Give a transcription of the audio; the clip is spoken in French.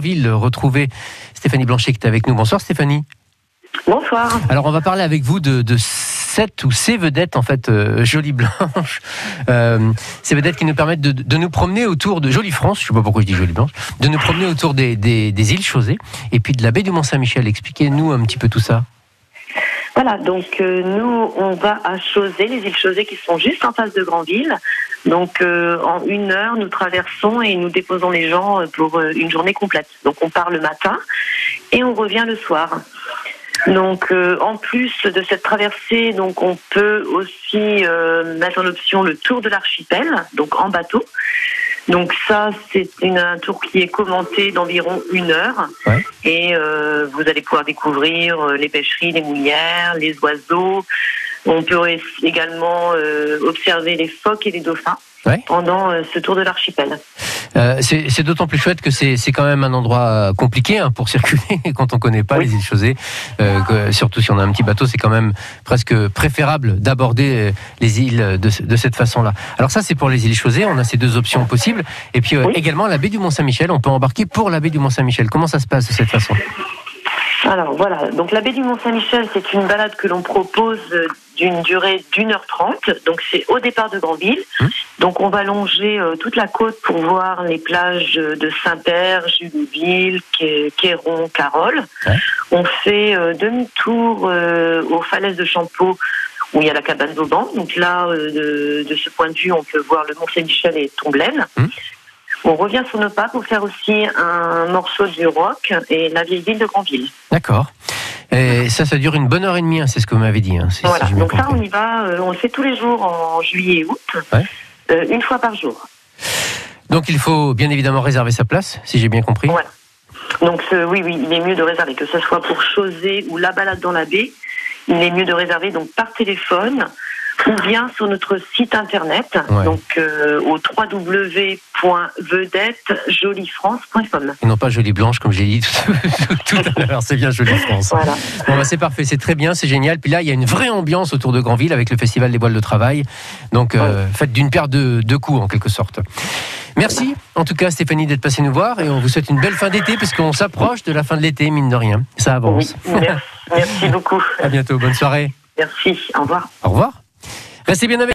ville retrouver Stéphanie Blanchet qui est avec nous. Bonsoir Stéphanie. Bonsoir. Alors on va parler avec vous de, de cette ou ces vedettes en fait euh, jolies blanches, euh, ces vedettes qui nous permettent de, de nous promener autour de Jolie France, je sais pas pourquoi je dis Jolie Blanche, de nous promener autour des, des, des îles Chausées et puis de la baie du Mont-Saint-Michel. Expliquez-nous un petit peu tout ça. Voilà, donc euh, nous, on va à Chausée, les îles Chausées qui sont juste en face de Grandville. Donc euh, en une heure, nous traversons et nous déposons les gens euh, pour euh, une journée complète. Donc on part le matin et on revient le soir. Donc euh, en plus de cette traversée, donc on peut aussi euh, mettre en option le tour de l'archipel, donc en bateau. Donc ça, c'est un tour qui est commenté d'environ une heure. Ouais. Et euh, vous allez pouvoir découvrir euh, les pêcheries, les mouillères, les oiseaux. On peut également euh, observer les phoques et les dauphins Ouais. pendant euh, ce tour de l'archipel. Euh, c'est d'autant plus chouette que c'est quand même un endroit compliqué hein, pour circuler quand on connaît pas Oui. les îles Chausées. Euh, que- surtout si on a un petit bateau, c'est quand même presque préférable d'aborder les îles de, ce- de cette façon-là. Alors ça, c'est pour les îles Chausées. On a ces deux options possibles. Et puis euh, Oui. également la baie du Mont-Saint-Michel. On peut embarquer pour la baie du Mont-Saint-Michel. Comment ça se passe de cette façon? Alors voilà, donc la baie du Mont-Saint-Michel, c'est une balade que l'on propose d'une durée d'une heure trente. Donc c'est au départ de Grandville. Hum. Donc on va longer euh, toute la côte pour voir les plages de Saint-Père, Juliville, Quai- Quéron, Carole. Ouais. On fait euh, demi-tour euh, aux falaises de Champeau où il y a la cabane d'Auban. Donc là, de, de ce point de vue, on peut voir le Mont-Saint-Michel et Tomblaine. Hum. On revient sur nos pas pour faire aussi un morceau du rock et la vieille ville de Grandville. D'accord. Et ça, ça dure une bonne heure et demie. hein, c'est ce que vous m'avez dit. hein, si Voilà, donc ça, on y va, euh, on le fait tous les jours en juillet et août, Ouais. euh, une fois par jour. Donc il faut bien évidemment réserver sa place, si j'ai bien compris. Ouais. Donc ce- oui, oui, il est mieux de réserver, que ce soit pour Chausée ou la balade dans la baie, il est mieux de réserver donc par téléphone ou bien sur notre site internet, Ouais. donc euh, au www.vedette-jolifrance.com. Et non pas jolie blanche, comme j'ai dit tout, tout à l'heure. C'est bien jolie France. Voilà. Bon, bah, c'est parfait, c'est très bien, c'est génial. Puis là, il y a une vraie ambiance autour de Grandville avec le Festival des Voiles de Travail. Donc, euh, faites d'une paire de deux coups, en quelque sorte. Merci, en tout cas, Stéphanie, d'être passée nous voir. Et on vous souhaite une belle fin d'été, puisqu'on s'approche de la fin de l'été, mine de rien. Ça Oui, avance. merci, merci beaucoup. À bientôt, bonne soirée. Merci, au revoir. Au revoir. Restez bien. avec